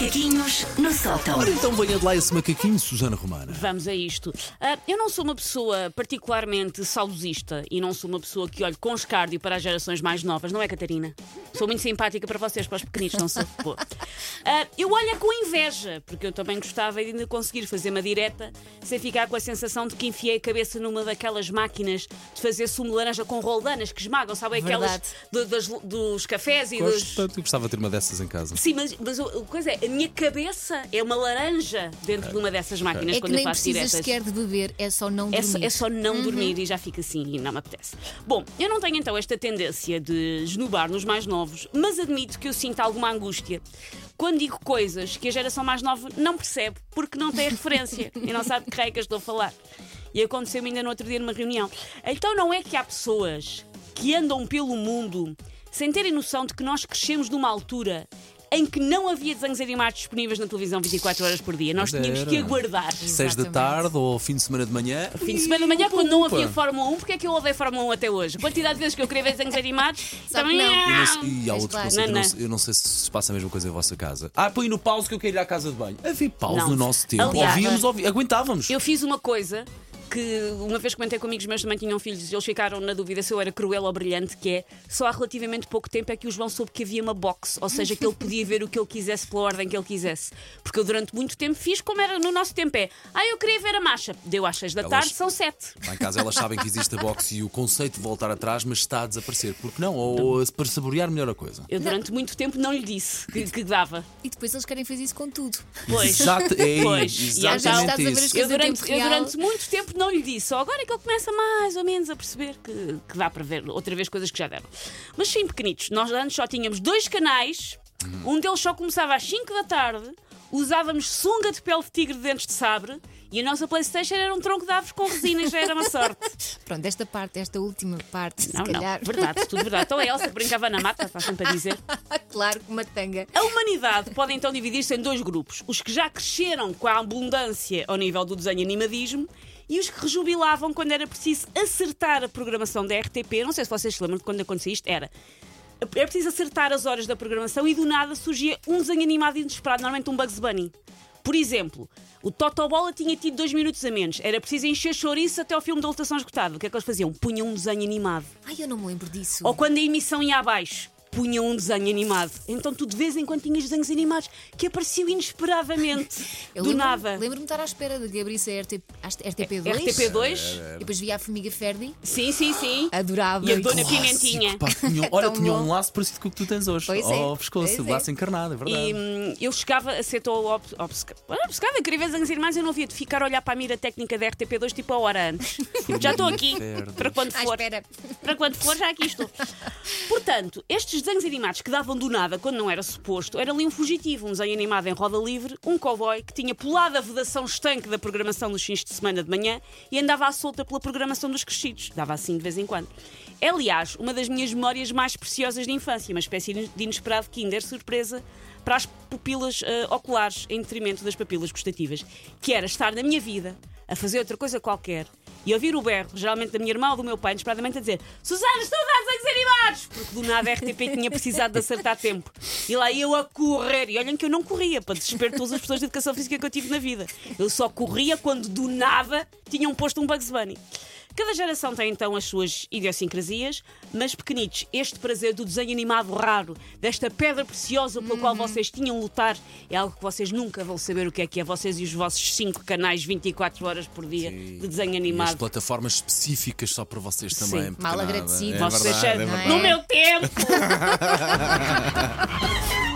Macaquinhos no sótão. Ora então venha de lá esse macaquinho, Susana Romana. Vamos a isto. Ah, eu não sou uma pessoa particularmente saudosista e não sou uma pessoa que olhe com escárdio para as gerações mais novas, não é, Catarina? Sou muito simpática para vocês, para os pequenitos, não sou? Ah, eu olho é com inveja, porque eu também gostava de ainda conseguir fazer uma direta sem ficar com a sensação de que enfiei a cabeça numa daquelas máquinas de fazer sumo de laranja com roldanas que esmagam, sabem? Aquelas Verdade. do- das- dos cafés e dos. Gosto, eu gostava de ter uma dessas em casa. Sim, mas, mas a coisa é, a minha cabeça é uma laranja dentro de uma dessas máquinas É que quando eu nem faço precisas diretas. sequer de beber, é só não É dormir. só, é só não dormir e já fica assim e não me apetece. Bom, eu não tenho então esta tendência de esnubar nos mais novos, mas admito que eu sinto alguma angústia quando digo coisas que a geração mais nova não percebe porque não tem referência e não sabe de que raio que eu estou a falar. E aconteceu-me ainda no outro dia numa reunião. Então não é que há pessoas que andam pelo mundo sem terem noção de que nós crescemos numa altura em que não havia desenhos animados disponíveis na televisão 24 horas por dia. Nós tínhamos que aguardar. Seis da Exatamente. tarde ou fim de semana de manhã. Fim de semana de manhã, quando não havia Fórmula 1, porque é que eu odeio Fórmula 1 até hoje? A quantidade de vezes que eu queria ver desenhos animados. Que não. Sei- e há outro claro. conceito, eu, não, sei- eu não sei se se passa a mesma coisa em vossa casa. Ah, põe no pausa que eu quero ir à casa de banho. Havia pausa Não. no nosso tempo. Aliás, Ouvíamos, ouvi- aguentávamos. Eu fiz uma coisa que uma vez comentei com amigos meus também tinham filhos e eles ficaram na dúvida se eu era cruel ou brilhante, que é só há relativamente pouco tempo é que o João soube que havia uma box, ou seja, que ele podia ver o que ele quisesse pela ordem que ele quisesse. Porque eu durante muito tempo fiz como era no nosso tempo é. Ah, eu queria ver a marcha. Deu às seis da Elas- tarde, são sete. Lá em casa elas sabem que existe a boxe e o conceito de voltar atrás, mas está a desaparecer. Porque não? Ou para saborear melhor a coisa. Eu durante muito tempo não lhe disse que, que dava. E depois eles querem fazer isso com tudo. Pois. Exato, é Pois. E exatamente então- Estás a ver as coisas- Eu durante, eu durante muito tempo não lhe disse, só agora é que ele começa mais ou menos a perceber que, que dá para ver outra vez coisas que já deram. Mas sim, pequenitos, nós antes só tínhamos dois canais, um deles só começava às 5 da tarde, usávamos sunga de pele de tigre de dentes de sabre e a nossa Playstation era um tronco de árvores com resina já era uma sorte. Pronto, esta parte, esta última parte, Não, se calhar. não, verdade, tudo verdade. Então a Elsa que brincava na mata, está sempre a dizer. claro, com uma tanga. A humanidade pode então dividir-se em dois grupos: os que já cresceram com a abundância ao nível do desenho animadismo e os que rejubilavam quando era preciso acertar a programação da RTP. Não sei se vocês se lembram de quando acontecia isto. Era. É preciso acertar as horas da programação e do nada surgia um desenho animado inesperado, normalmente um Bugs Bunny. Por exemplo, o Totobola tinha tido dois minutos a menos. Era preciso encher chouriço até ao filme da lotação esgotada. O que é que eles faziam? Punham um desenho animado. Ai, eu não me lembro disso. Ou quando a emissão ia abaixo, punham um desenho animado. Então tu de vez em quando tinhas desenhos animados que apareciam inesperadamente. Eu do lembro- nada. Lembro-me de estar à espera de que abrisse a RT, a RTP2. RTP2? E depois via a Formiga Ferdi. Sim, sim, sim. Adorava. E a Dona Clássico. Pimentinha. Pá, tinha, olha, tinha um laço parecido com o que tu tens hoje. Pois é, Ao pescoço, pois o laço é. encarnado, é verdade. E hum, eu chegava a ser tão ob obceca- obcecada, eu queria ver desenhos animados eu não havia de ficar a olhar para a mira técnica da RTP2 tipo a hora antes. já estou aqui. Ferdi. Para quando À for. espera. Para quando for, já aqui estou. Portanto, estes desenhos animados que davam do nada quando não era suposto, era ali um fugitivo, um desenho animado em roda livre, um cowboy que tinha pulado a vedação estanque da programação dos fins de semana de manhã e andava à solta pela programação dos crescidos. Dava assim de vez em quando. É, aliás, uma das minhas memórias mais preciosas de infância, uma espécie de inesperado Kinder surpresa para as pupilas eh, oculares em detrimento das papilas gustativas, que era estar na minha vida a fazer outra coisa qualquer e ouvir o berro, geralmente da minha irmã ou do meu pai, inesperadamente a dizer Susana, estou a desenhos animados! Porque do nada a RTP tinha precisado de acertar tempo. E lá eu a correr. E olhem que eu não corria, para desespero de todas as pessoas de educação física que eu tive na vida. Eu só corria quando do nada tinham posto um Bugs Bunny. Cada geração tem então as suas idiosincrasias, mas pequenitos, este prazer do desenho animado raro, desta pedra preciosa pela qual vocês tinham lutar, é algo que vocês nunca vão saber o que é que é, vocês e os vossos cinco canais 24 horas por dia de desenho E as animado. plataformas específicas só para vocês também. Sim. Mal agradecido. É Vocês verdade, é não é? verdade. No meu tempo!